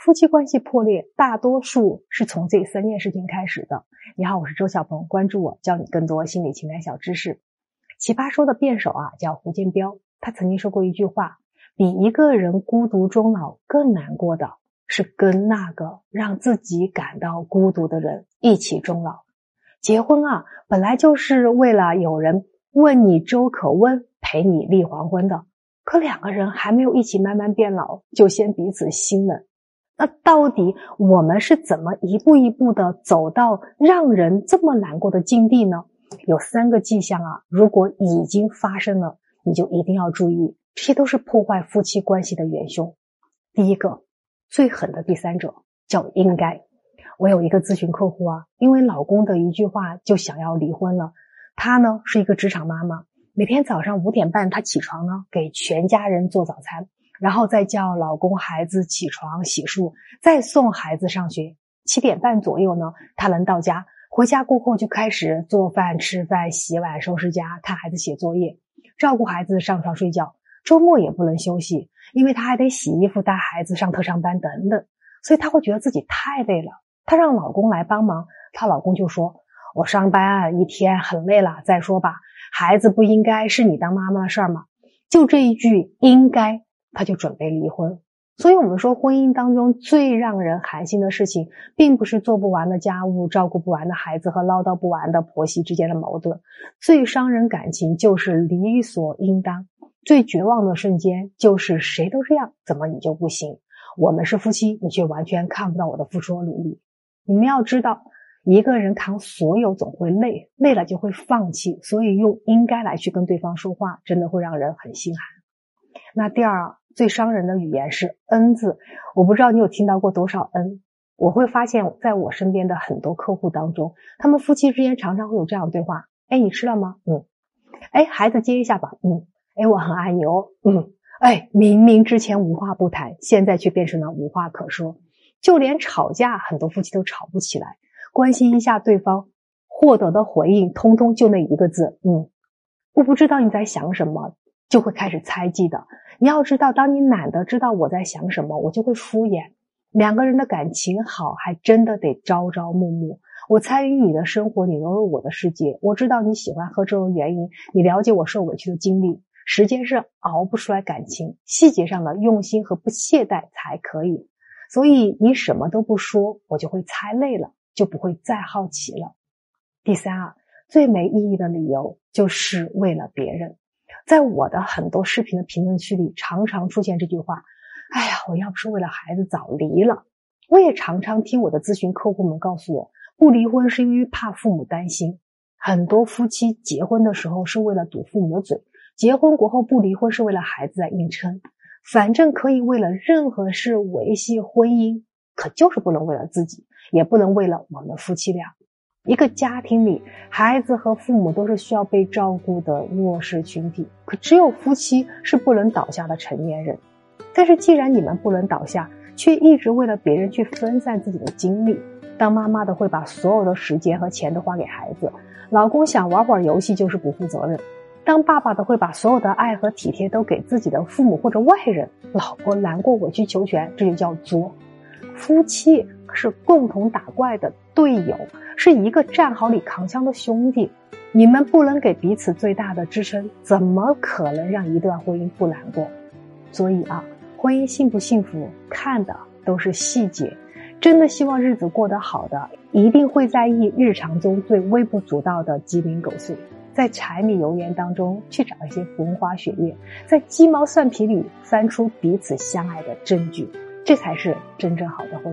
夫妻关系破裂，大多数是从这三件事情开始的。你好，我是周小鹏，关注我，教你更多心理情感小知识。奇葩说的辩手啊，叫胡建彪，他曾经说过一句话：比一个人孤独终老更难过的是跟那个让自己感到孤独的人一起终老。结婚啊，本来就是为了有人问你粥可温，陪你立黄昏的。可两个人还没有一起慢慢变老，就先彼此心冷。那到底我们是怎么一步一步的走到让人这么难过的境地呢？有三个迹象啊，如果已经发生了，你就一定要注意，这些都是破坏夫妻关系的元凶。第一个，最狠的第三者叫应该。我有一个咨询客户啊，因为老公的一句话就想要离婚了。她呢是一个职场妈妈，每天早上五点半她起床呢，给全家人做早餐。然后再叫老公、孩子起床洗漱，再送孩子上学。七点半左右呢，他能到家。回家过后就开始做饭、吃饭、洗碗、收拾家、看孩子写作业、照顾孩子上床睡觉。周末也不能休息，因为他还得洗衣服、带孩子上特上班等等。所以他会觉得自己太累了。她让老公来帮忙，她老公就说：“我上班一天很累了，再说吧。孩子不应该是你当妈妈的事儿吗？”就这一句“应该”。他就准备离婚，所以我们说婚姻当中最让人寒心的事情，并不是做不完的家务、照顾不完的孩子和唠叨不完的婆媳之间的矛盾，最伤人感情就是理所应当。最绝望的瞬间就是谁都这样，怎么你就不行？我们是夫妻，你却完全看不到我的付出和努力。你们要知道，一个人扛所有总会累，累了就会放弃，所以用应该来去跟对方说话，真的会让人很心寒。那第二啊。最伤人的语言是“恩”字，我不知道你有听到过多少“恩”。我会发现，在我身边的很多客户当中，他们夫妻之间常常会有这样对话：“哎，你吃了吗？”“嗯。”“哎，孩子接一下吧。”“嗯。”“哎，我很爱你哦。”“嗯。”“哎，明明之前无话不谈，现在却变成了无话可说。就连吵架，很多夫妻都吵不起来。关心一下对方，获得的回应，通通就那一个字：“嗯。”我不知道你在想什么。就会开始猜忌的。你要知道，当你懒得知道我在想什么，我就会敷衍。两个人的感情好，还真的得朝朝暮暮。我参与你的生活，你融入我的世界。我知道你喜欢喝粥的原因，你了解我受委屈的经历。时间是熬不出来感情，细节上的用心和不懈怠才可以。所以你什么都不说，我就会猜累了，就不会再好奇了。第三啊，最没意义的理由就是为了别人。在我的很多视频的评论区里，常常出现这句话：“哎呀，我要不是为了孩子早离了。”我也常常听我的咨询客户们告诉我，不离婚是因为怕父母担心。很多夫妻结婚的时候是为了堵父母的嘴，结婚过后不离婚是为了孩子在硬撑。反正可以为了任何事维系婚姻，可就是不能为了自己，也不能为了我们夫妻俩。一个家庭里，孩子和父母都是需要被照顾的弱势群体，可只有夫妻是不能倒下的成年人。但是既然你们不能倒下，却一直为了别人去分散自己的精力，当妈妈的会把所有的时间和钱都花给孩子，老公想玩会儿游戏就是不负责任；当爸爸的会把所有的爱和体贴都给自己的父母或者外人，老婆难过委曲求全，这就叫作。夫妻是共同打怪的队友。是一个战壕里扛枪的兄弟，你们不能给彼此最大的支撑，怎么可能让一段婚姻不难过？所以啊，婚姻幸不幸福，看的都是细节。真的希望日子过得好的，一定会在意日常中最微不足道的鸡零狗碎，在柴米油盐当中去找一些风花雪月，在鸡毛蒜皮里翻出彼此相爱的证据，这才是真正好的婚姻。